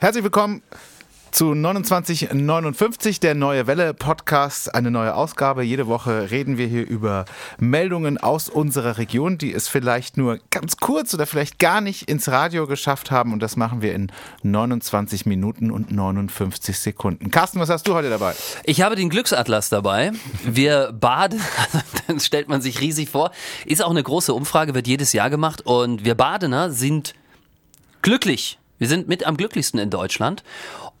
Herzlich willkommen zu 2959, der Neue Welle Podcast, eine neue Ausgabe. Jede Woche reden wir hier über Meldungen aus unserer Region, die es vielleicht nur ganz kurz oder vielleicht gar nicht ins Radio geschafft haben. Und das machen wir in 29 Minuten und 59 Sekunden. Carsten, was hast du heute dabei? Ich habe den Glücksatlas dabei. Wir baden, das stellt man sich riesig vor. Ist auch eine große Umfrage, wird jedes Jahr gemacht. Und wir Badener sind glücklich. Wir sind mit am glücklichsten in Deutschland.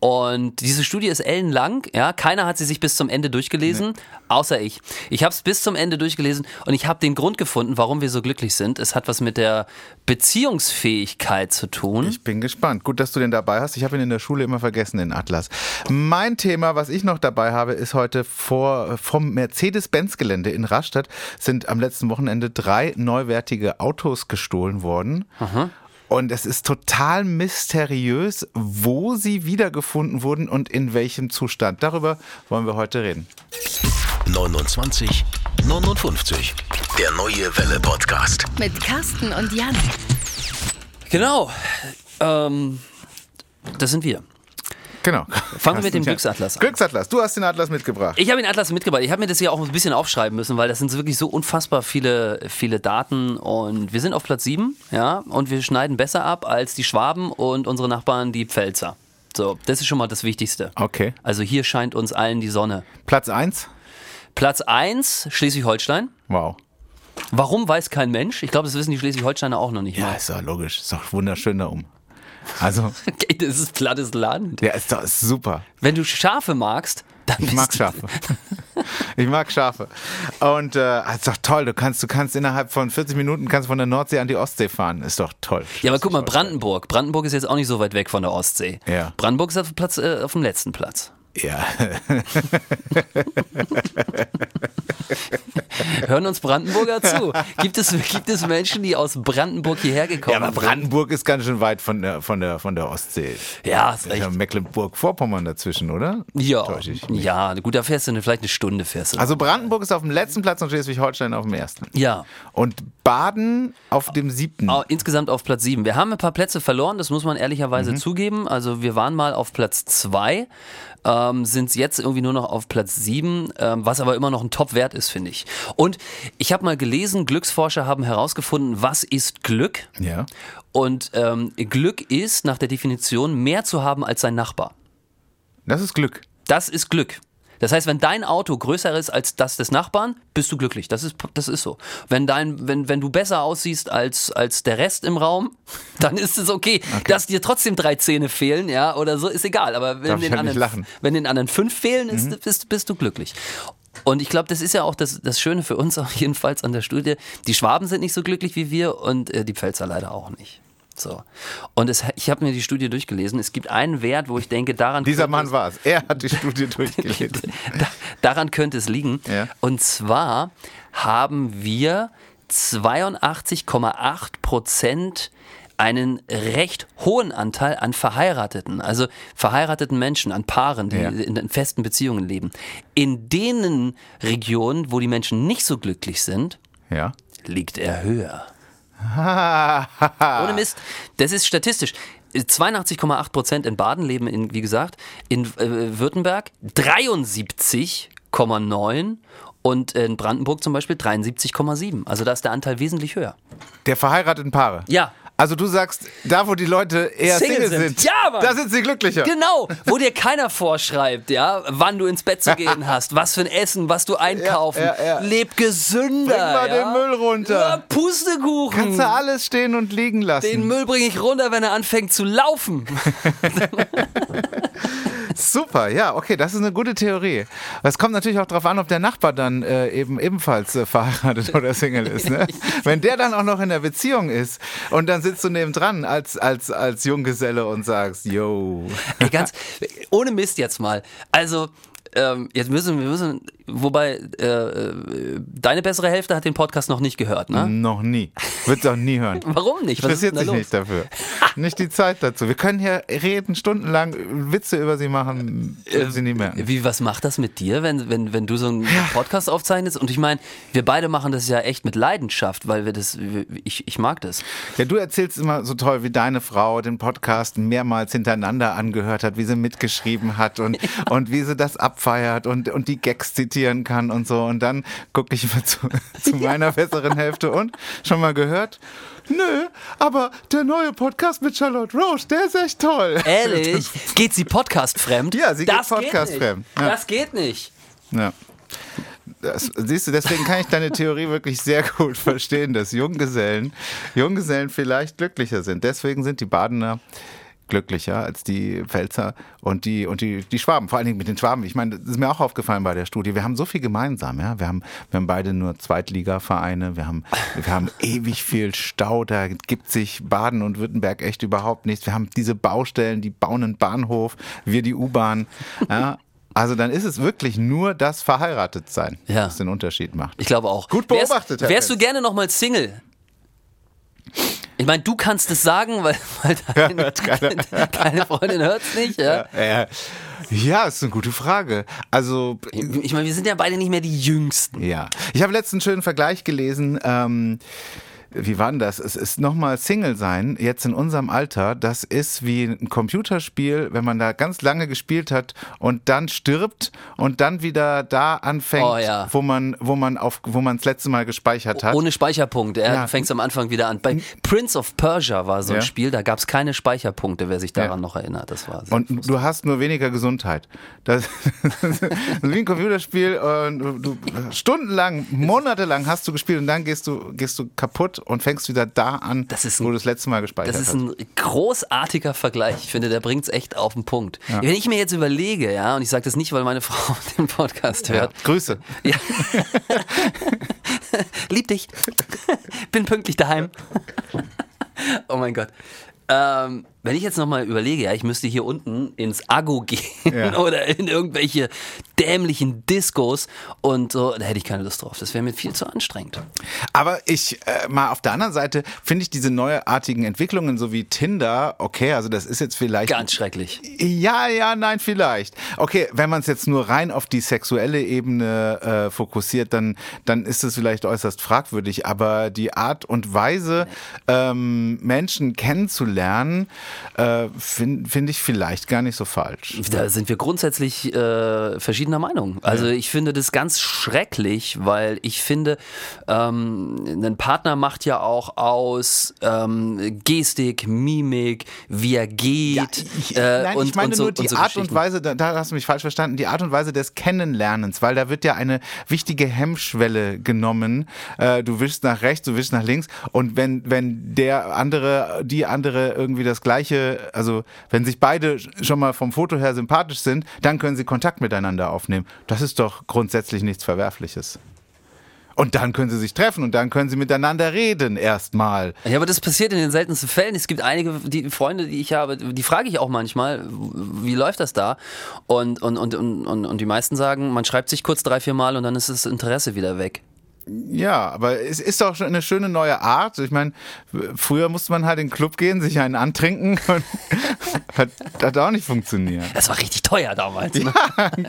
Und diese Studie ist ellenlang, ja, keiner hat sie sich bis zum Ende durchgelesen, nee. außer ich. Ich habe es bis zum Ende durchgelesen und ich habe den Grund gefunden, warum wir so glücklich sind. Es hat was mit der Beziehungsfähigkeit zu tun. Ich bin gespannt. Gut, dass du den dabei hast. Ich habe ihn in der Schule immer vergessen, den Atlas. Mein Thema, was ich noch dabei habe, ist heute vor, vom Mercedes-Benz-Gelände in Rastatt sind am letzten Wochenende drei neuwertige Autos gestohlen worden. Aha. Und es ist total mysteriös, wo sie wiedergefunden wurden und in welchem Zustand. Darüber wollen wir heute reden. 29 59. Der neue Welle Podcast. Mit Carsten und Jan. Genau. Ähm, das sind wir. Genau. Fangen wir mit dem Glücksatlas an. Glücksatlas, du hast den Atlas mitgebracht. Ich habe den Atlas mitgebracht. Ich habe mir das hier auch ein bisschen aufschreiben müssen, weil das sind wirklich so unfassbar viele, viele Daten. Und wir sind auf Platz 7, ja, und wir schneiden besser ab als die Schwaben und unsere Nachbarn, die Pfälzer. So, das ist schon mal das Wichtigste. Okay. Also hier scheint uns allen die Sonne. Platz 1? Platz 1, Schleswig-Holstein. Wow. Warum weiß kein Mensch? Ich glaube, das wissen die Schleswig-Holsteiner auch noch nicht. Ja, ist doch logisch. Ist doch wunderschön da oben. Also. das ist plattes Land. Ja, ist doch ist super. Wenn du Schafe magst, dann. Ich mag Schafe. ich mag Schafe. Und äh, ist doch toll. Du kannst, du kannst innerhalb von 40 Minuten kannst von der Nordsee an die Ostsee fahren. Ist doch toll. Ja, aber guck mal, Brandenburg. Brandenburg ist jetzt auch nicht so weit weg von der Ostsee. Ja. Brandenburg ist auf, Platz, äh, auf dem letzten Platz. Ja. Hören uns Brandenburger zu. Gibt es, gibt es Menschen, die aus Brandenburg hierher gekommen sind? Ja, aber Brandenburg ist ganz schön weit von der, von der, von der Ostsee. Ja, ist recht. Mecklenburg-Vorpommern dazwischen, oder? Ja. Ja, gut, da fährst du vielleicht eine Stunde fährst du. Also Brandenburg ist auf dem letzten Platz und Schleswig-Holstein auf dem ersten. Ja. Und Baden auf dem siebten. Insgesamt auf Platz sieben. Wir haben ein paar Plätze verloren, das muss man ehrlicherweise mhm. zugeben. Also wir waren mal auf Platz zwei ähm, sind jetzt irgendwie nur noch auf Platz 7, ähm, was aber immer noch ein Top-Wert ist, finde ich. Und ich habe mal gelesen, Glücksforscher haben herausgefunden, was ist Glück? Ja. Und ähm, Glück ist nach der Definition mehr zu haben als sein Nachbar. Das ist Glück. Das ist Glück. Das heißt, wenn dein Auto größer ist als das des Nachbarn, bist du glücklich. Das ist, das ist so. Wenn, dein, wenn, wenn du besser aussiehst als, als der Rest im Raum, dann ist es okay. okay. Dass dir trotzdem drei Zähne fehlen, ja, oder so, ist egal. Aber wenn, den, halt anderen, wenn den anderen fünf fehlen, ist, mhm. bist, bist du glücklich. Und ich glaube, das ist ja auch das, das Schöne für uns, auch jedenfalls an der Studie. Die Schwaben sind nicht so glücklich wie wir und äh, die Pfälzer leider auch nicht. So. Und es, ich habe mir die Studie durchgelesen. Es gibt einen Wert, wo ich denke, daran. Dieser Mann war es. Er hat die Studie durchgelesen. daran könnte es liegen. Ja. Und zwar haben wir 82,8 Prozent einen recht hohen Anteil an Verheirateten, also verheirateten Menschen, an Paaren, die ja. in festen Beziehungen leben. In denen Regionen, wo die Menschen nicht so glücklich sind, ja. liegt er höher. Ohne Mist. Das ist statistisch. 82,8 Prozent in Baden leben, in, wie gesagt, in äh, Württemberg 73,9 und in Brandenburg zum Beispiel 73,7. Also da ist der Anteil wesentlich höher. Der verheirateten Paare? Ja. Also du sagst, da wo die Leute eher Single, Single sind, sind. Ja, Mann. da sind sie glücklicher. Genau, wo dir keiner vorschreibt, ja, wann du ins Bett zu gehen hast, was für ein Essen, was du einkaufen. Ja, ja, ja. Leb gesünder. Bring mal ja? den Müll runter. Ja, Pustekuchen. Kannst du alles stehen und liegen lassen. Den Müll bringe ich runter, wenn er anfängt zu laufen. Super, ja, okay, das ist eine gute Theorie. Es kommt natürlich auch darauf an, ob der Nachbar dann äh, eben ebenfalls äh, verheiratet oder Single ist. Ne? Wenn der dann auch noch in der Beziehung ist und dann sitzt du nebendran als, als, als Junggeselle und sagst, yo. Ey, ganz, ohne Mist jetzt mal. Also, ähm, jetzt müssen wir müssen wobei äh, äh, deine bessere Hälfte hat den Podcast noch nicht gehört, ne? Noch nie. Wird es auch nie hören. Warum nicht? Was Interessiert sich nicht dafür. nicht die Zeit dazu. Wir können hier reden, stundenlang Witze über sie machen, würden sie nie merken. Wie, was macht das mit dir, wenn, wenn, wenn du so einen Podcast aufzeichnest? Und ich meine, wir beide machen das ja echt mit Leidenschaft, weil wir das, ich, ich mag das. Ja, du erzählst immer so toll, wie deine Frau den Podcast mehrmals hintereinander angehört hat, wie sie mitgeschrieben hat und, und wie sie das abfeiert und, und die Gags zitieren kann und so. Und dann gucke ich immer zu, zu meiner besseren Hälfte und schon mal gehört? Nö, aber der neue Podcast mit Charlotte Roche, der ist echt toll. Ehrlich? Geht sie Podcast fremd? Ja, sie geht das podcastfremd. Geht nicht. Ja. Das geht nicht. Ja. Das, siehst du, deswegen kann ich deine Theorie wirklich sehr gut verstehen, dass Junggesellen, Junggesellen vielleicht glücklicher sind. Deswegen sind die Badener glücklicher als die Pfälzer und die und die, die Schwaben, vor allen Dingen mit den Schwaben. Ich meine, das ist mir auch aufgefallen bei der Studie. Wir haben so viel gemeinsam, ja. Wir haben, wir haben beide nur Zweitligavereine, wir haben, wir haben ewig viel Stau, da gibt sich Baden und Württemberg echt überhaupt nichts. Wir haben diese Baustellen, die bauen einen Bahnhof, wir die U-Bahn. Ja. Also dann ist es wirklich nur das Verheiratetsein, Ja. das den Unterschied macht. Ich glaube auch. Gut beobachtet, Wärst, wärst du gerne nochmal Single? Ich meine, du kannst es sagen, weil, weil deine, deine Freundin hört es nicht. Ja? Ja, ja, ist eine gute Frage. Also Ich meine, wir sind ja beide nicht mehr die Jüngsten. Ja, ich habe letztens einen schönen Vergleich gelesen. Ähm, wie war denn das? Es ist nochmal Single sein, jetzt in unserem Alter, das ist wie ein Computerspiel, wenn man da ganz lange gespielt hat und dann stirbt und dann wieder da anfängt, Oh ja. wo man, wo man auf, wo man das letzte Mal gespeichert hat. Ohne Speicherpunkte. Er Ja. fängt am Anfang wieder an. Bei Prince of Persia war so ein Ja. Spiel, da gab es keine Speicherpunkte, wer sich daran noch erinnert. Das war Und du hast nur weniger Gesundheit. Das ist wie ein Computerspiel. Und du, du, stundenlang, monatelang hast du gespielt und dann gehst du, gehst du kaputt und fängst wieder da an, Das ist ein- wo du das letzte Mal gespeichert Das ist hast. ein großartiger Vergleich. Ich finde, der bringt es echt auf den Punkt. Wenn ich mir jetzt überlege, ja, und ich sage das nicht, weil meine Frau den Podcast Ja. hört. Grüße. Ja. Lieb dich. Bin pünktlich daheim. oh mein Gott. Ähm, wenn ich jetzt nochmal überlege, ja, ich müsste hier unten ins Aggo gehen Ja. oder in irgendwelche dämlichen Discos und so, da hätte ich keine Lust drauf. Das wäre mir viel zu anstrengend. Aber ich, äh, mal auf der anderen Seite, finde ich diese neuartigen Entwicklungen, so wie Tinder, okay, also das ist jetzt vielleicht. Ganz schrecklich. Ja, ja, nein, vielleicht. Okay, wenn man es jetzt nur rein auf die sexuelle Ebene äh, fokussiert, dann, dann ist es vielleicht äußerst fragwürdig. Aber die Art und Weise, ähm, Menschen kennenzulernen, äh, finde find ich vielleicht gar nicht so falsch. Da sind wir grundsätzlich äh, verschiedener Meinung. Also ich finde das ganz schrecklich, weil ich finde, ähm, ein Partner macht ja auch aus ähm, Gestik, Mimik, wie er geht. ich, äh, nein, und, ich meine und so, nur die und so Art und. Weise, da, da hast du mich falsch verstanden, die Art und Weise des Kennenlernens, weil da wird ja eine wichtige Hemmschwelle genommen. Äh, du wischst nach rechts, du wischst nach links und wenn, wenn der andere, die andere irgendwie das gleiche, also wenn sich beide schon mal vom Foto her sympathisch sind, dann können sie Kontakt miteinander aufnehmen. Das ist doch grundsätzlich nichts Verwerfliches. Und dann können sie sich treffen und dann können sie miteinander reden erstmal. Ja, aber das passiert in den seltensten Fällen. Es gibt einige die Freunde, die ich habe, die frage ich auch manchmal, wie läuft das da? Und, und, und, und, und die meisten sagen, man schreibt sich kurz drei, vier Mal und dann ist das Interesse wieder weg. Ja, aber es ist doch schon eine schöne neue Art. Ich meine, früher musste man halt in den Club gehen, sich einen antrinken und hat, hat auch nicht funktioniert. Das war richtig teuer damals. Ne?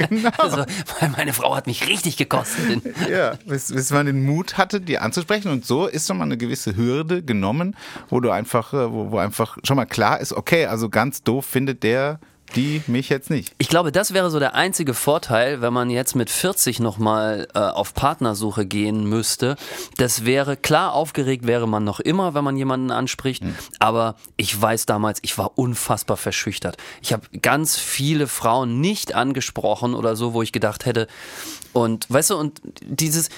Genau. Also, weil meine Frau hat mich richtig gekostet. Ja, bis, bis man den Mut hatte, die anzusprechen. Und so ist schon mal eine gewisse Hürde genommen, wo du einfach, äh, wo, wo einfach schon mal klar ist, okay, also ganz doof findet der die mich jetzt nicht. Ich glaube, das wäre so der einzige Vorteil, wenn man jetzt mit 40 nochmal äh, auf Partnersuche gehen müsste. Das wäre, klar, aufgeregt wäre man noch immer, wenn man jemanden anspricht. Aber ich weiß damals, ich war unfassbar verschüchtert. Ich habe ganz viele Frauen nicht angesprochen oder so, wo ich gedacht hätte. Und weißt du, und dieses,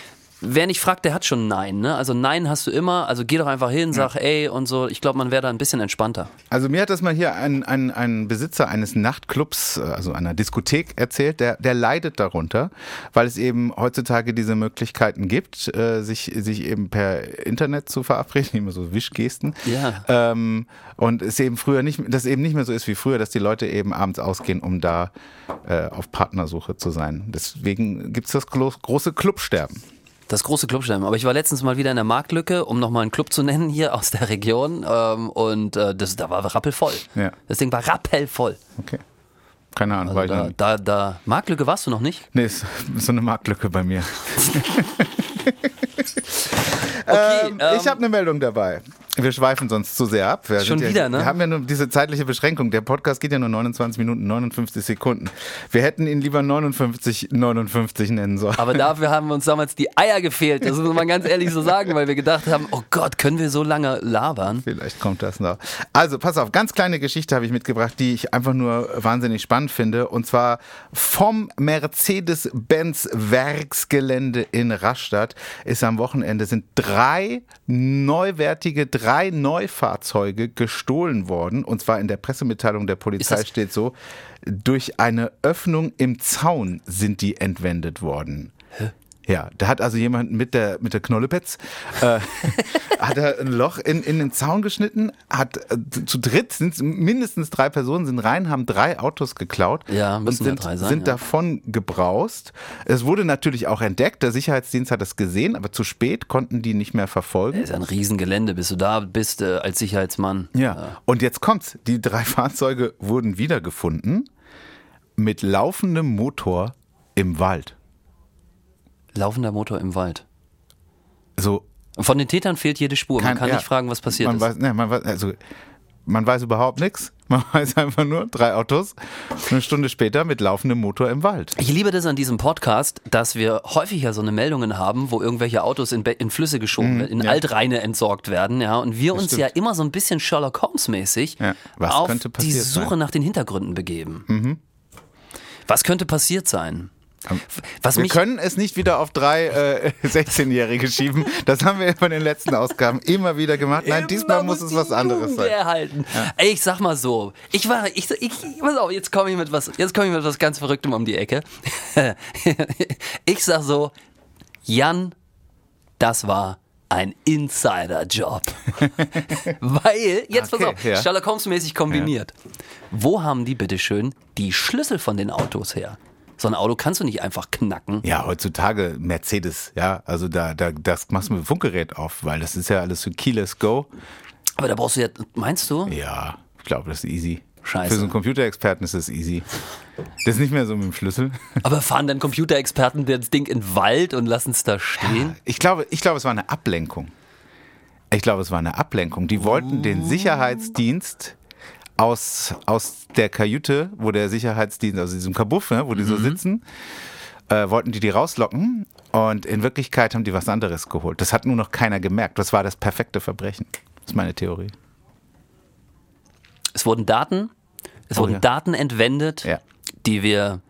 wer nicht fragt, der hat schon Nein. Ne? Also Nein hast du immer. Also geh doch einfach hin, sag ey und so. Ich glaube, man wäre da ein bisschen entspannter. Also mir hat das mal hier ein, ein, ein Besitzer eines Nachtclubs, äh, also einer Diskothek erzählt, der, der leidet darunter, weil es eben heutzutage diese Möglichkeiten gibt, äh, sich, sich eben per Internet zu verabreden, immer so Wischgesten. Ja. Ähm, und es eben früher nicht, dass eben nicht mehr so ist wie früher, dass die Leute eben abends ausgehen, um da äh, auf Partnersuche zu sein. Deswegen gibt es das große Clubsterben. Das große Clubsterben. Aber ich war letztens mal wieder in der Marktlücke, um nochmal einen Club zu nennen hier aus der Region. Ähm, und äh, das, da war rappelvoll. Ja. Das Ding war rappelvoll. Okay. Keine Ahnung, war ich noch Da, da, da, Marktlücke warst du noch nicht? Nee, ist so eine Marktlücke bei mir. Okay, Ähm, ähm, ich habe eine Meldung dabei. Wir schweifen sonst zu sehr ab. Wir Schon ja, wieder, ne? Wir haben ja nur diese zeitliche Beschränkung. Der Podcast geht ja nur 29 Minuten, 59 Sekunden. Wir hätten ihn lieber 59, 59 nennen sollen. Aber dafür haben uns damals die Eier gefehlt. Das muss man ganz ehrlich so sagen, weil wir gedacht haben, oh Gott, können wir so lange labern? Vielleicht kommt das noch. Also, pass auf, ganz kleine Geschichte habe ich mitgebracht, die ich einfach nur wahnsinnig spannend finde. Und zwar vom Mercedes-Benz Werksgelände in Rastatt ist am Wochenende sind drei neuwertige, drei Neufahrzeuge gestohlen worden. Und zwar in der Pressemitteilung der Polizei steht so, durch eine Öffnung im Zaun sind die entwendet worden. Ja, da hat also jemand mit der, mit der Knollepetz, äh, hat er ein Loch in, in den Zaun geschnitten, hat äh, zu dritt sind mindestens drei Personen sind rein, haben drei Autos geklaut Ja, und sind, drei sein, sind ja. davon gebraust. Es wurde natürlich auch entdeckt, der Sicherheitsdienst hat es gesehen, aber zu spät konnten die nicht mehr verfolgen. Das ist ein Riesengelände, bis du da bist äh, als Sicherheitsmann. Ja. Und jetzt kommt's. Die drei Fahrzeuge wurden wiedergefunden mit laufendem Motor im Wald. Laufender Motor im Wald. So von den Tätern fehlt jede Spur. Man Kein- kann ja. nicht fragen, was passiert man ist. Weiß, ne, man, weiß, also, man weiß überhaupt nichts. Man weiß einfach nur, drei Autos, eine Stunde später mit laufendem Motor im Wald. Ich liebe das an diesem Podcast, dass wir häufig ja so eine Meldungen haben, wo irgendwelche Autos in, Be- in Flüsse geschoben werden, in Mhm, ja. Altreine entsorgt werden, ja, und wir uns stimmt. ja immer so ein bisschen Sherlock Holmes mäßig Ja, auf die Suche sein? Mhm. nach den Hintergründen begeben. Was könnte passiert sein? Was Wir können es nicht wieder auf drei äh, 16-Jährige schieben. Das haben wir bei den letzten Ausgaben immer wieder gemacht. Nein, diesmal Immer muss es was anderes sein. Erhalten. Ey, ich sag mal so, ich war, ich, ich, pass auf, jetzt komme ich mit was, jetzt komme ich mit was ganz Verrücktem um die Ecke. ich sag so, Jan, das war ein Insider-Job. Weil, jetzt Okay, pass auf, ja. Sherlock Holmes-mäßig kombiniert. Wo haben die bitteschön die Schlüssel von den Autos her? So ein Auto kannst du nicht einfach knacken. Ja, heutzutage Mercedes, ja, also da, da das machst du mit dem Funkgerät auf, weil das ist ja alles so Keyless Go. Aber da brauchst du ja, meinst du? Ja, ich glaube, das ist easy. Scheiße. Für so einen Computerexperten ist das easy. Das ist nicht mehr so mit dem Schlüssel. Aber fahren dann Computerexperten das Ding in den Wald und lassen es da stehen? Ich glaube, ich glaube, es war eine Ablenkung. Ich glaube, es war eine Ablenkung. Die wollten den Sicherheitsdienst aus, aus der Kajüte, wo der Sicherheitsdienst, also diesem Kabuff, ne, wo die so sitzen, äh, wollten die die rauslocken und in Wirklichkeit haben die was anderes geholt. Das hat nur noch keiner gemerkt. Das war das perfekte Verbrechen. Das ist meine Theorie. Es wurden Daten, es Oh, wurden ja. Daten entwendet, Ja. die wir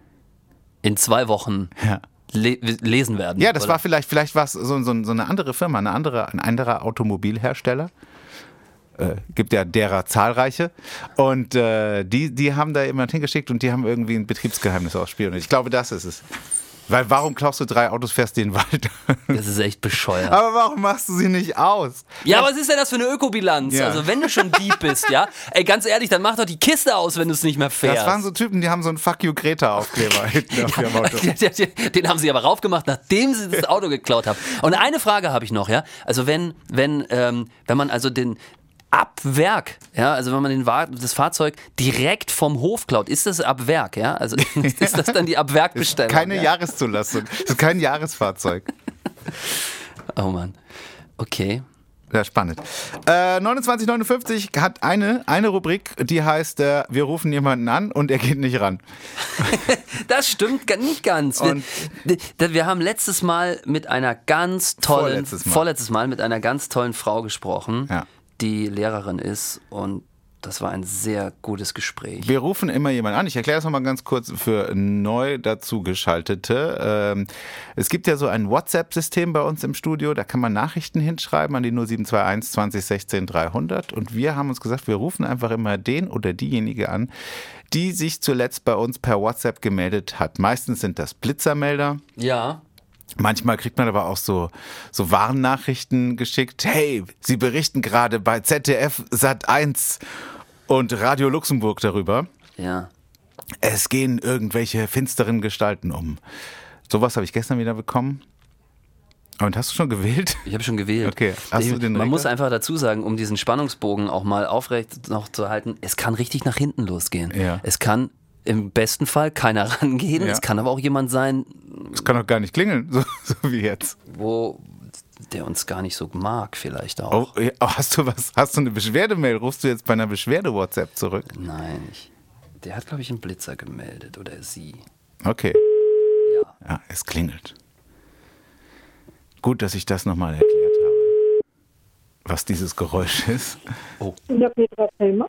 in zwei Wochen Ja. le lesen werden. Ja, das oder? war vielleicht, vielleicht war es so, so, so eine andere Firma, eine andere, ein anderer Automobilhersteller. Äh, gibt ja derer zahlreiche. Und äh, die, die haben da jemand hingeschickt und die haben irgendwie ein Betriebsgeheimnis ausspielen. Ich glaube, das ist es. Weil warum klaust du drei Autos, fährst den Wald? Das ist echt bescheuert. Aber warum machst du sie nicht aus? Ja, was ist denn das für eine Ökobilanz? Ja. Also wenn du schon Dieb bist, ja, ey, ganz ehrlich, dann mach doch die Kiste aus, wenn du es nicht mehr fährst. Das waren so Typen, die haben so einen Fuck you Greta-Aufkleber hinten auf ihrem Auto. Den haben sie aber raufgemacht, nachdem sie das Auto geklaut haben. Und eine Frage habe ich noch, ja. Also wenn, wenn, ähm, wenn man also den ab Werk, ja, also wenn man den das Fahrzeug direkt vom Hof klaut, ist das ab Werk, ja? Also ist das dann die ab Werk Bestellung? Keine ja? Jahreszulassung. Das ist kein Jahresfahrzeug. Oh Mann. Okay. Ja, spannend. Äh, 2959 hat eine, eine Rubrik, die heißt, äh, wir rufen jemanden an und er geht nicht ran. Das stimmt nicht ganz. Wir wir haben letztes Mal mit einer ganz tollen, Vorletztes Mal. vorletztes Mal mit einer ganz tollen Frau gesprochen, Ja. Die Lehrerin ist und Das war ein sehr gutes Gespräch. Wir rufen immer jemanden an. Ich erkläre das nochmal ganz kurz für neu dazugeschaltete. Ähm, es gibt ja so ein WhatsApp-System bei uns im Studio. Da kann man Nachrichten hinschreiben an die 0721 2016 300. Und wir haben uns gesagt, wir rufen einfach immer den oder diejenige an, die sich zuletzt bei uns per WhatsApp gemeldet hat. Meistens sind das Blitzermelder. Ja. Manchmal kriegt man aber auch so, so Warnnachrichten geschickt. Hey, Sie berichten gerade bei ZDF Sat 1 und Radio Luxemburg darüber. Ja. Es gehen irgendwelche finsteren Gestalten um. Sowas habe ich gestern wieder bekommen. Und hast du schon gewählt? Ich habe schon gewählt. Okay, hast ich, du den Man Regler? muss einfach dazu sagen, um diesen Spannungsbogen auch mal aufrecht noch zu halten, es kann richtig nach hinten losgehen. Ja. Es kann im besten Fall keiner rangehen. Ja. Es kann aber auch jemand sein, Es kann doch gar nicht klingeln, so, so wie jetzt. wo der uns gar nicht so mag, vielleicht auch. Oh, oh, hast du was? Hast du eine Beschwerdemail? Rufst du jetzt bei einer Beschwerde-WhatsApp zurück? Nein, ich, der hat, glaube ich, einen Blitzer gemeldet oder sie. Okay. Ja. Ja, es klingelt. Gut, dass ich das nochmal habe, was dieses Geräusch ist. Ja, Petra Selmer.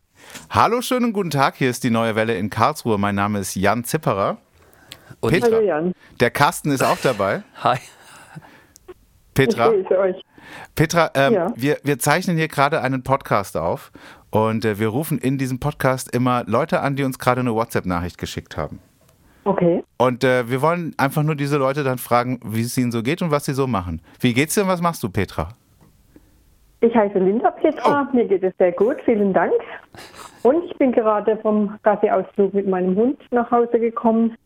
Hallo, schönen guten Tag. Hier ist die neue Welle in Karlsruhe. Mein Name ist Jan Zipperer. Und Petra. Hallo Jan, Der Carsten ist auch dabei. Hi. ich Petra, grüße euch. Petra, ähm, Ja. wir, wir zeichnen hier gerade einen Podcast auf und äh, wir rufen in diesem Podcast immer Leute an, die uns gerade eine WhatsApp-Nachricht geschickt haben. Okay. Und äh, wir wollen einfach nur diese Leute dann fragen, wie es ihnen so geht und was sie so machen. Wie geht's dir und was machst du, Petra? Ich heiße Linda Petra, mir geht es sehr gut, vielen Dank. Und ich bin gerade vom Gassi-Ausflug mit meinem Hund nach Hause gekommen.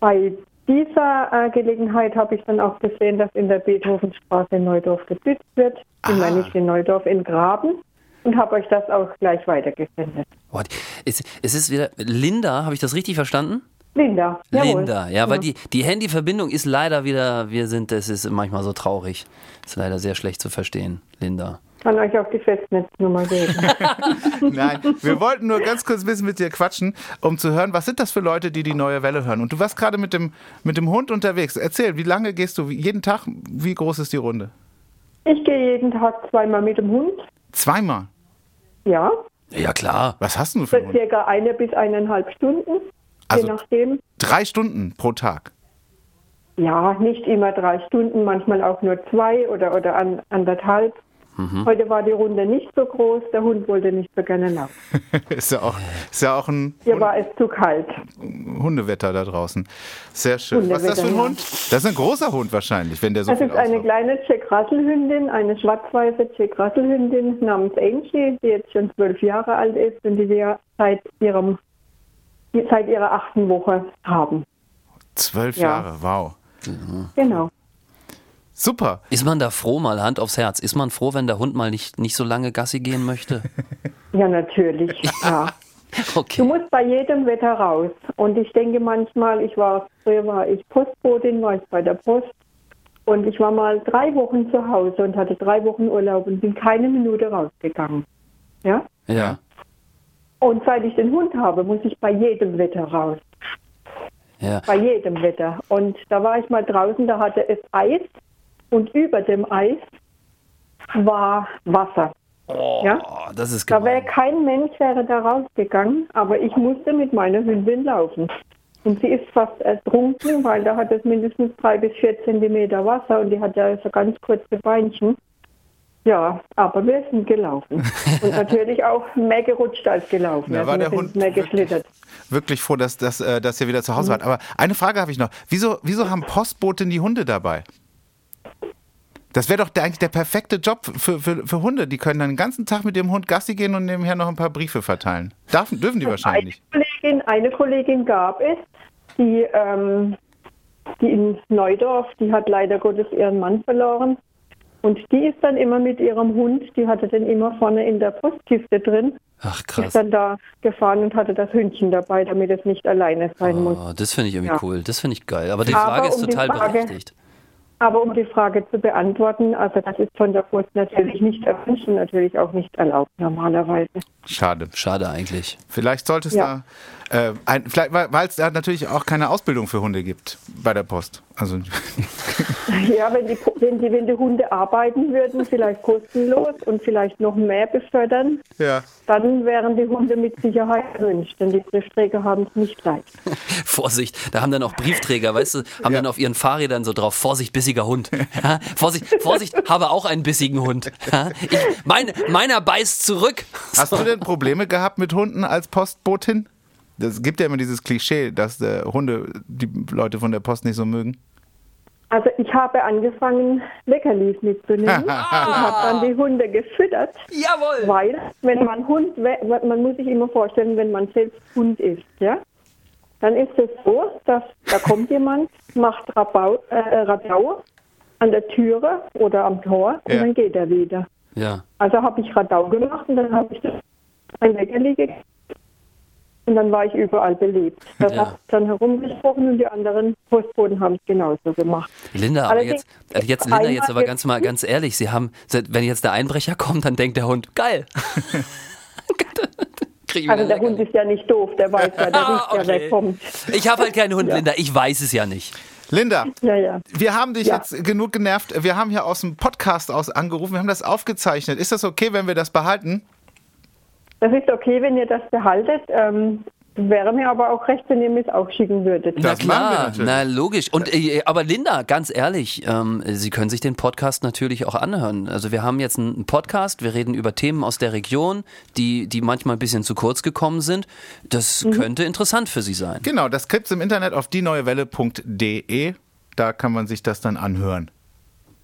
Bei dieser äh, Gelegenheit habe ich dann auch gesehen, dass in der Beethovenstraße in Neudorf geblitzt wird. Ich Ah. mal nicht in Neudorf in Graben und habe euch das auch gleich weitergesendet. What? Es, es ist wieder Linda, habe ich das richtig verstanden? Linda, jawohl. Linda, ja, weil die, die Handyverbindung ist leider wieder, wir sind, das ist manchmal so traurig. Ist leider sehr schlecht zu verstehen, Linda. kann euch auch die Festnetznummer geben. Nein, wir wollten nur ganz kurz ein bisschen mit dir quatschen, um zu hören, was sind das für Leute, die die neue Welle hören. Und du warst gerade mit dem, mit dem Hund unterwegs. Erzähl, wie lange gehst du? Jeden Tag? Wie groß ist die Runde? ich gehe jeden Tag zweimal mit dem Hund. Zweimal. Ja, Ja, klar. Was hast du für für einen Hund? circa eine bis eineinhalb Stunden, Also- je nachdem. Drei Stunden pro Tag. Ja, nicht immer drei Stunden, manchmal auch nur zwei oder, oder an, anderthalb. Heute war die Runde nicht so groß, der Hund wollte nicht so gerne laufen. ist, ja auch, ist ja auch ein Hier war es zu kalt. Hundewetter da draußen. Sehr schön. Was ist das für ein Hund? Das ist ein großer Hund wahrscheinlich, wenn der so Das ist eine auslauft. kleine Jack Russell Hündin, eine schwarz-weiße Jack Russell Hündin namens Angie, die jetzt schon zwölf Jahre alt ist und die wir seit ihrem seit ihrer achten Woche haben. Zwölf Ja. Jahre, wow. Genau. Super. Ist man da froh, mal Hand aufs Herz? Ist man froh, wenn der Hund mal nicht, nicht so lange Gassi gehen möchte? Ja, natürlich. Ja. Du Okay. musst bei jedem Wetter raus. Und ich denke manchmal, ich war, früher war ich Postbotin, war ich bei der Post. Und ich war mal drei Wochen zu Hause und hatte drei Wochen Urlaub und bin keine Minute rausgegangen. Ja? Ja. Und seit ich den Hund habe, muss ich bei jedem Wetter raus. Ja. Bei jedem Wetter. Und da war ich mal draußen, da hatte es Eis und über dem Eis war Wasser. Ja? Oh, das ist Da wäre kein Mensch wäre da rausgegangen, aber ich musste mit meiner Hündin laufen. Und sie ist fast ertrunken, weil da hat es mindestens drei bis vier Zentimeter Wasser und die hat ja so ganz kurze Beinchen. Ja, aber wir sind gelaufen. Und natürlich auch mehr gerutscht als gelaufen. Da Also war der Hund mehr wirklich, geschlittert. wirklich froh, dass, dass, äh, dass ihr wieder zu Hause Mhm. wart. Aber eine Frage habe ich noch. Wieso, wieso haben Postboten die Hunde dabei? Das wäre doch der, eigentlich der perfekte Job für, für, für Hunde. Die können dann den ganzen Tag mit dem Hund Gassi gehen und nebenher noch ein paar Briefe verteilen. Darf, dürfen die wahrscheinlich. Eine Kollegin, eine Kollegin gab es, die, ähm, die in Neudorf, die hat leider Gottes ihren Mann verloren. Und die ist dann immer mit ihrem Hund, die hatte den immer vorne in der Postkiste drin, Ach ist krass. dann da gefahren und hatte das Hündchen dabei, damit es nicht alleine sein muss. Oh, das finde ich irgendwie Ja. cool. Das finde ich geil. Aber die Aber Frage ist um die total Frage- berechtigt. Aber um die Frage zu beantworten, also das ist von der Post natürlich nicht erwünscht und natürlich auch nicht erlaubt normalerweise. Schade. Schade eigentlich. Vielleicht sollte es Ja. da, äh, ein, vielleicht, weil weil es da natürlich auch keine Ausbildung für Hunde gibt bei der Post. Also Ja, wenn die, wenn, die, wenn die Hunde arbeiten würden, vielleicht kostenlos und vielleicht noch mehr befördern, Ja. dann wären die Hunde mit Sicherheit erwünscht, denn die Briefträger haben es nicht leicht. Vorsicht, da haben dann auch Briefträger, weißt du, haben Ja. dann auf ihren Fahrrädern so drauf, Vorsicht, bissiger Hund. Ja, Vorsicht, Vorsicht, habe auch einen bissigen Hund. Ja, ich, mein, meiner beißt zurück. Hast du denn Probleme gehabt mit Hunden als Postbotin? Es gibt ja immer dieses Klischee, dass äh, Hunde die Leute von der Post nicht so mögen. Also ich habe angefangen, Leckerlis mitzunehmen. ich habe dann die Hunde gefüttert, Jawohl. weil wenn man Hund, we- man muss sich immer vorstellen, wenn man selbst Hund ist, ja, dann ist es so, dass da kommt jemand, macht Rabau, äh, Radau an der Türe oder am Tor und Ja. dann geht er wieder. Ja. Also habe ich Radau gemacht und dann habe ich das ein Leckerli gegeben. Und dann war ich überall belebt. Das Ja. hat dann herumgesprochen und die anderen Postboten haben es genauso gemacht. Linda, aber Allerdings- jetzt, äh, jetzt Linda, jetzt aber ganz mal ganz ehrlich, Sie haben, wenn jetzt der Einbrecher kommt, dann denkt der Hund, geil. Also der Hund ist ja nicht doof, der weiß ja, der Ah, ja, okay. kommt. Ich habe halt keinen Hund, Linda, ich weiß es ja nicht. Linda, Ja, ja. wir haben dich Ja. jetzt genug genervt. Wir haben hier aus dem Podcast aus angerufen. Wir haben das aufgezeichnet. Ist das okay, wenn wir das behalten? Das ist okay, wenn ihr das behaltet. Ähm, wäre mir aber auch recht, wenn ihr mir es auch schicken würdet. Das na klar, machen wir natürlich. na logisch. Und äh, aber Linda, ganz ehrlich, ähm, Sie können sich den Podcast natürlich auch anhören. Also wir haben jetzt einen Podcast, wir reden über Themen aus der Region, die die manchmal ein bisschen zu kurz gekommen sind. Das könnte interessant für Sie sein. Genau, das gibt's im Internet auf dieneuewelle.de. Da kann man sich das dann anhören.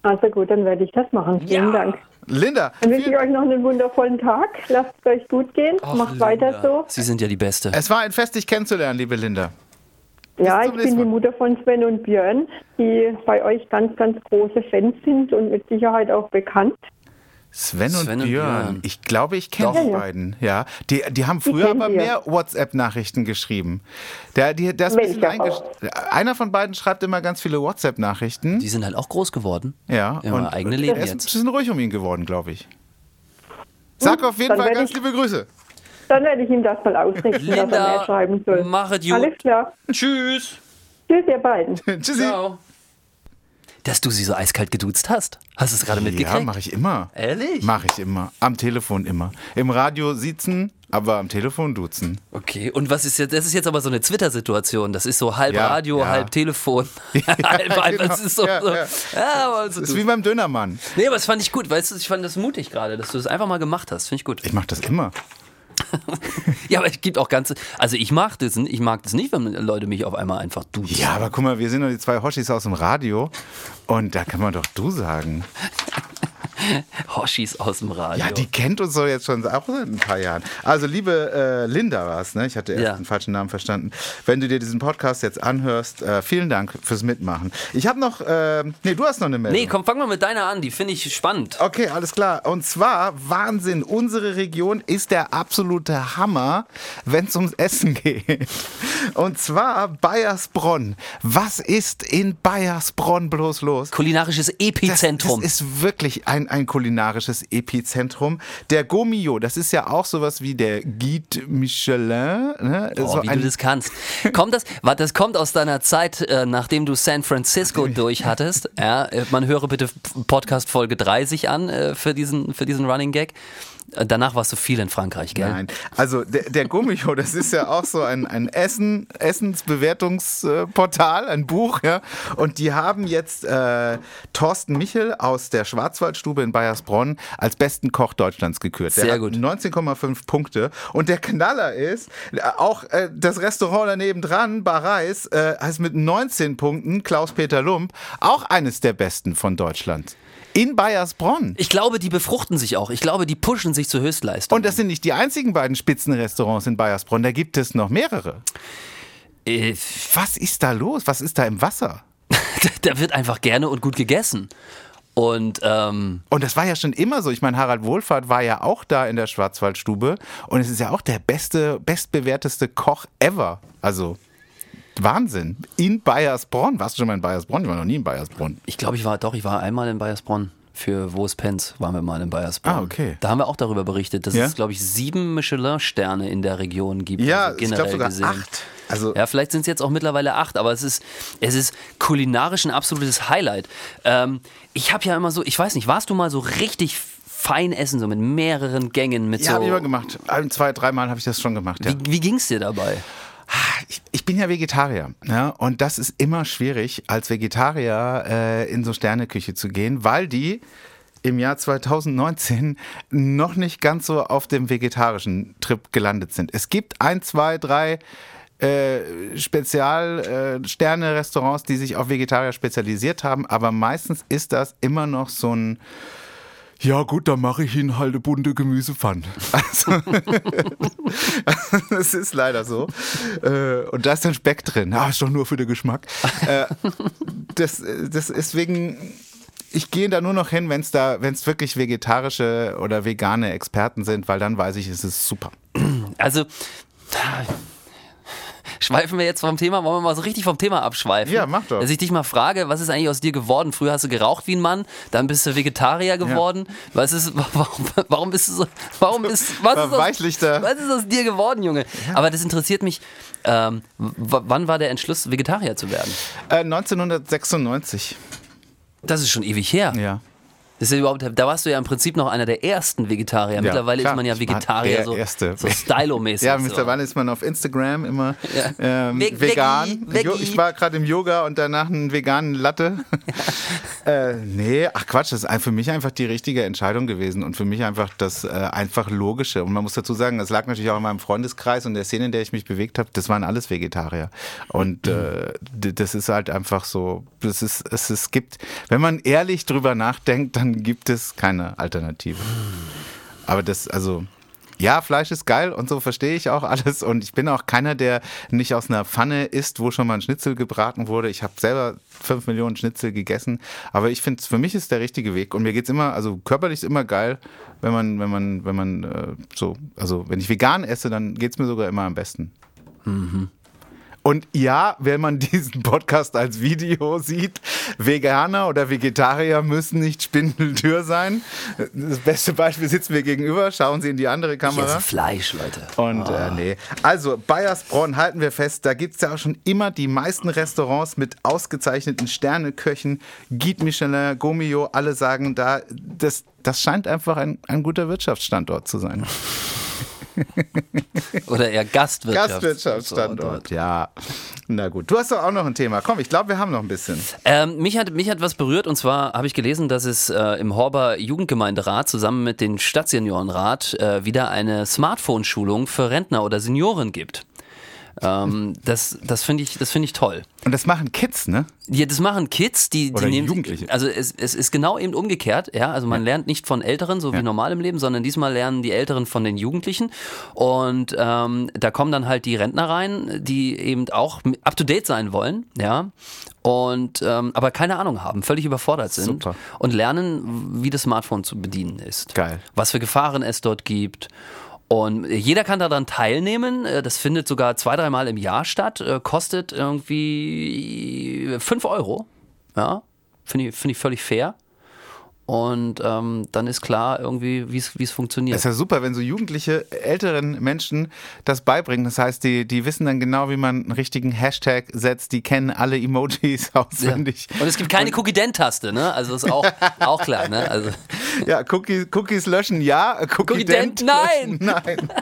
Also gut, dann werde ich das machen. Vielen Dank. Linda, Dann wünsche ich euch noch einen wundervollen Tag. Lasst es euch gut gehen. Ach, Macht weiter Linda, so. Sie sind ja die Beste. es war ein Fest, dich kennenzulernen, liebe Linda. Ja, ich bin die. Mutter von Sven und Björn, die bei euch ganz, ganz große Fans sind und mit Sicherheit auch bekannt. Sven, Sven und, und Björn. Björn. Ich glaube, ich kenne die beiden. Ja, die, die haben früher aber ihr. mehr WhatsApp-Nachrichten geschrieben. Der, die, der ist ein Einer von beiden schreibt immer ganz viele WhatsApp-Nachrichten. Die sind halt auch groß geworden. Ja, Ja, eigene Leben er ist ein jetzt. bisschen ruhig um ihn geworden, glaube ich. Sag auf jeden dann Fall werde ganz ich- liebe Grüße. Dann werde ich ihm das mal ausrichten, dass er Linda, mehr schreiben soll. mach es gut. Alles klar. Tschüss. Tschüss, ihr beiden. Tschüssi. Ciao. Dass du sie so eiskalt geduzt hast. Hast du es gerade Ja, mitgekriegt? mache ich immer. Ehrlich? Mache ich immer. Am Telefon immer. Im Radio sitzen, aber am Telefon duzen. Okay, und was ist jetzt, das ist jetzt aber so eine Twitter-Situation. Das ist so halb Ja, Radio, ja. halb Telefon. halb, halb, genau. das ist so, Ja, so. ja. Ja, aber so Das ist wie beim Dönermann. Nee, aber das fand ich gut, weißt du, ich fand das mutig gerade, dass du das einfach mal gemacht hast. Finde ich gut. Ich mache das immer. Ja, aber es gibt auch ganze, also ich mag das, ich mag das nicht, wenn Leute mich auf einmal einfach duzen. Ja, aber guck mal, wir sind doch die zwei Hoshis aus dem Radio und da kann man doch du sagen. Hoshis aus dem Radio. Ja, die kennt uns doch jetzt schon auch seit ein paar Jahren. Also, liebe äh, Linda war's, ne? Ich hatte erst Ja. den falschen Namen verstanden. Wenn du dir diesen Podcast jetzt anhörst, äh, vielen Dank fürs Mitmachen. Ich habe noch, äh, nee, du hast noch eine Meldung. Nee, komm, fang mal mit deiner an, die finde ich spannend. Okay, alles klar. Und zwar, Wahnsinn, unsere Region ist der absolute Hammer, wenn es ums Essen geht. Und zwar Bayersbronn. Was ist in Bayersbronn bloß los? Kulinarisches Das, Epizentrum. das ist wirklich ein, ein kulinarisches Epizentrum. Der Gomio, das ist ja auch sowas wie der Guide Michelin. Ne? Oh, so wie du das kannst. Kommt das, das kommt aus deiner Zeit, äh, nachdem du San Francisco durchhattest. Ja, äh, man höre bitte Podcast Folge 30 an äh, für, diesen, für diesen Running Gag. Danach warst du viel in Frankreich, gell? Nein, also der, der Gummio, das ist ja auch so ein, ein Essen, Essensbewertungsportal, ein Buch, ja. Und die haben jetzt äh, Thorsten Michel aus der Schwarzwaldstube in Bayersbronn als besten Koch Deutschlands gekürt. Der Sehr gut. 19,5 Punkte. Und der Knaller ist, äh, auch äh, das Restaurant daneben dran, Bar Reis, äh, heißt mit 19 Punkten Klaus-Peter Lump, auch eines der besten von Deutschland. In Bayersbronn. Ich glaube, die befruchten sich auch. Ich glaube, die pushen sich zur Höchstleistung. Und das sind nicht die einzigen beiden Spitzenrestaurants in Bayersbronn, da gibt es noch mehrere. äh, Was ist da los? Was ist da im Wasser? da wird einfach gerne und gut gegessen. Und ähm, Und das war ja schon immer so. Ich meine, Harald Wohlfahrt war ja auch da in der Schwarzwaldstube und es ist ja auch der beste, bestbewerteste Koch ever. Also Wahnsinn. In Bayersbronn. Warst du schon mal in Bayersbronn? Ich war noch nie in Bayersbronn. ich glaube, ich war doch, ich war einmal in Bayersbronn. Für Wo ist Pence waren wir mal in Bayersbronn. Ah, okay. Da haben wir auch darüber berichtet, dass Ja? es, glaube ich, sieben Michelin-Sterne in der Region gibt. Ja, also ich generell glaube sogar gesehen. acht. Also- ja, vielleicht sind es jetzt auch mittlerweile acht, aber es ist, es ist kulinarisch ein absolutes Highlight. Ähm, ich habe ja immer so, ich weiß nicht, warst du mal so richtig fein essen, so mit mehreren Gängen, mit Ja, so. habe ich immer gemacht. Ein, zwei, dreimal habe ich das schon gemacht. Ja. Wie, wie ging's dir dabei? Ich, ich bin ja Vegetarier ja, und das ist immer schwierig, als Vegetarier äh, in so Sterneküche zu gehen, weil die im Jahr 2019 noch nicht ganz so auf dem vegetarischen Trip gelandet sind. Es gibt ein, zwei, drei äh, Spezial-Sterne-Restaurants, die sich auf Vegetarier spezialisiert haben, aber meistens ist das immer noch so ein ja gut, dann mache ich Ihnen halt eine bunte Gemüsepfanne. Also, das ist leider so. Äh, Und da ist dann Speck drin. Ah, ist doch nur für den Geschmack. Äh, Das, das deswegen, ich gehe da nur noch hin, wenn es da, wenn es wirklich vegetarische oder vegane Experten sind, weil dann weiß ich, es ist super. Also, schweifen wir jetzt vom Thema, wollen wir mal so richtig vom Thema abschweifen? Ja, mach doch. Dass ich dich mal frage, was ist eigentlich aus dir geworden? Früher hast du geraucht wie ein Mann, dann bist du Vegetarier geworden. Was ist, warum, warum bist du so, warum bist, was ist, aus, was ist aus dir geworden, Junge? Aber das interessiert mich, ähm, wann war der Entschluss, Vegetarier zu werden? Äh, 1996. Das ist schon ewig her. Ja. Das ist ja überhaupt, da warst du ja im Prinzip noch einer der ersten Vegetarier. Mittlerweile klar. ist man ja Vegetarier, der so, Erste. so stylomäßig. Ja, so. mittlerweile ist man auf Instagram immer Ja. ähm, Ve- vegan. Veggie, Veggie. Ich war gerade im Yoga und danach einen veganen Latte. äh, nee, ach Quatsch, das ist für mich einfach die richtige Entscheidung gewesen und für mich einfach das äh, einfach Logische. Und man muss dazu sagen, das lag natürlich auch in meinem Freundeskreis und der Szene, in der ich mich bewegt habe, das waren alles Vegetarier. Und äh, das ist halt einfach so, das ist, es, es gibt, wenn man ehrlich drüber nachdenkt, dann gibt es keine Alternative. Aber das, also, ja, Fleisch ist geil und so verstehe ich auch alles. Und ich bin auch keiner, der nicht aus einer Pfanne isst, wo schon mal ein Schnitzel gebraten wurde. Ich habe selber fünf Millionen Schnitzel gegessen. Aber ich finde, für mich ist der richtige Weg. Und mir geht's immer, also körperlich ist immer geil, wenn man, wenn man, wenn man äh, so, also wenn ich vegan esse, dann geht's mir sogar immer am besten. Und ja, wenn man diesen Podcast als Video sieht, Veganer oder Vegetarier müssen nicht spindeldür sein. Das beste Beispiel sitzen wir gegenüber, schauen Sie in die andere Ich esse Kamera. Fleisch, Leute. Und äh, nee. Also, Bayersbronn halten wir fest, da gibt es ja auch schon immer die meisten Restaurants mit ausgezeichneten Sterneköchen. Guide Michelin, Gomio, alle sagen da, das, das scheint einfach ein, ein guter Wirtschaftsstandort zu sein. Oder eher Gastwirtschaft. Gastwirtschaftsstandort, ja. Na gut. Du hast doch auch noch ein Thema. Komm, ich glaube, wir haben noch ein bisschen. Ähm, mich, hat, mich hat was berührt und zwar habe ich gelesen, dass es äh, im Horber Jugendgemeinderat zusammen mit dem Stadtseniorenrat äh, wieder eine Smartphone-Schulung für Rentner oder Senioren gibt. Ähm, das das finde ich, das finde ich toll. Und das machen Kids, ne? Ja, das machen Kids, die, die Oder nehmen Jugendliche. Also es, es ist genau eben umgekehrt, ja. Also man lernt nicht von Älteren, so wie normal im Leben, sondern diesmal lernen die Älteren von den Jugendlichen. Und ähm, da kommen dann halt die Rentner rein, die eben auch up to date sein wollen, ja. Und ähm, aber keine Ahnung haben, völlig überfordert sind Super. und lernen, wie das Smartphone zu bedienen ist. Geil. Was für Gefahren es dort gibt. Und jeder kann daran teilnehmen. Äh, Das findet sogar zwei, dreimal im Jahr statt. Äh, Kostet irgendwie 5 Euro. Ja, finde ich, finde ich völlig fair. Und ähm, dann ist klar irgendwie, wie es funktioniert. Das ist ja super, wenn so jugendliche, älteren Menschen das beibringen. Das heißt, die, die wissen dann genau, wie man einen richtigen Hashtag setzt. Die kennen alle Emojis Ja. auswendig. Und es gibt keine Cookie-Dent-Taste, ne? Also ist auch, auch klar, ne? Also, Ja, Cookies, Cookies löschen, ja. Cookie, Cookie nein! nein.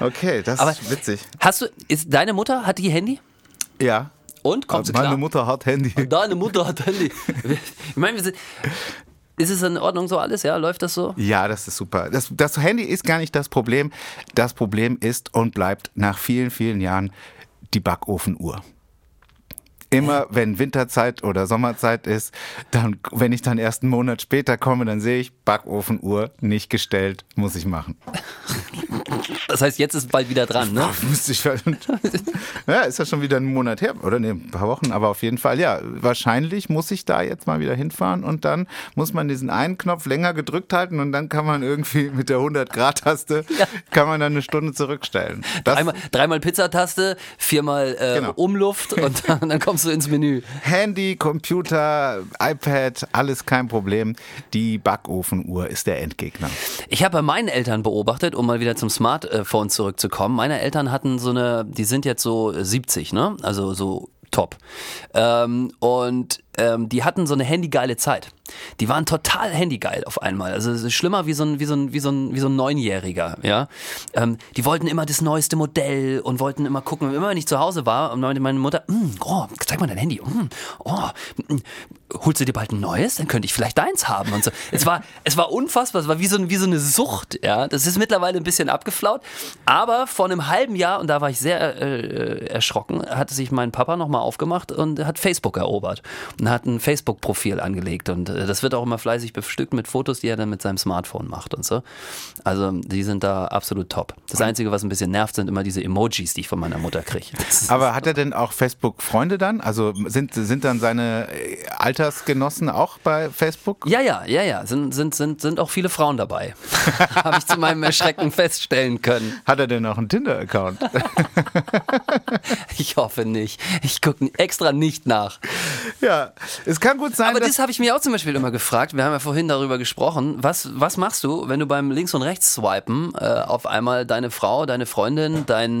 Okay, das Aber- ist witzig. hast du, ist deine Mutter, hat die Handy? Ja. Und? Kommt sie Meine klar? Mutter hat Handy. Deine Mutter hat Handy. Ich meine, wir sind, ist es in Ordnung so alles, ja? Läuft das so? Ja, das ist super. Das, das Handy ist gar nicht das Problem. Das Problem ist und bleibt nach vielen, vielen Jahren die Backofenuhr. Immer wenn Winterzeit oder Sommerzeit ist, dann, wenn ich dann erst einen Monat später komme, dann sehe ich Backofenuhr nicht gestellt, muss ich machen. Das heißt, jetzt ist bald wieder dran, ne? Müsste ich ja, ist ja schon wieder ein Monat her oder nee, ein paar Wochen, aber auf jeden Fall, ja, wahrscheinlich muss ich da jetzt mal wieder hinfahren und dann muss man diesen einen Knopf länger gedrückt halten und dann kann man irgendwie mit der 100 Grad Taste Ja. kann man dann eine Stunde zurückstellen. Das Dreimal, dreimal Pizzataste, viermal äh, Genau. Umluft und dann, dann kommst du ins Menü. Handy, Computer, iPad, alles kein Problem. Die Backofenuhr ist der Endgegner. Ich habe bei meinen Eltern beobachtet, um mal wieder zum Smart, äh, Smartphone zurückzukommen. Meine Eltern hatten so eine, die sind jetzt so 70, ne? Also so top. Ähm, und ähm, die hatten so eine handygeile Zeit. Die waren total handygeil auf einmal. Also es ist schlimmer wie so ein, wie so ein, wie so ein, wie so ein Neunjähriger, ja. Ähm, die wollten immer das neueste Modell und wollten immer gucken, immer wenn ich zu Hause war und meine Mutter, mm, oh, zeig mal dein Handy, mm, oh, mm, holst du dir bald ein neues? Dann könnte ich vielleicht deins haben und so. Es war, es war unfassbar, es war wie so, wie so eine Sucht, ja. Das ist mittlerweile ein bisschen abgeflaut, aber vor einem halben Jahr, und da war ich sehr äh, erschrocken, hat sich mein Papa nochmal aufgemacht und hat Facebook erobert und hat ein Facebook-Profil angelegt und äh, das wird auch immer fleißig bestückt mit Fotos, die er dann mit seinem Smartphone macht und so. Also die sind da absolut top. Das Einzige, was ein bisschen nervt, sind immer diese Emojis, die ich von meiner Mutter kriege. Aber hat er denn auch Facebook-Freunde dann? Also sind, sind dann seine äh, Altersgenossen auch bei Facebook? Ja, ja, ja, ja. Sind, sind, sind, sind auch viele Frauen dabei. Habe ich zu meinem Erschrecken feststellen können. Hat er denn auch einen Tinder-Account? ich hoffe nicht. Ich gucke extra nicht nach. Ja, es kann gut sein. Aber das habe ich mir auch zum Beispiel immer gefragt. Wir haben ja vorhin darüber gesprochen. Was, was machst du, wenn du beim Links- und Rechts-Swipen äh, auf einmal deine Frau, deine Freundin, dein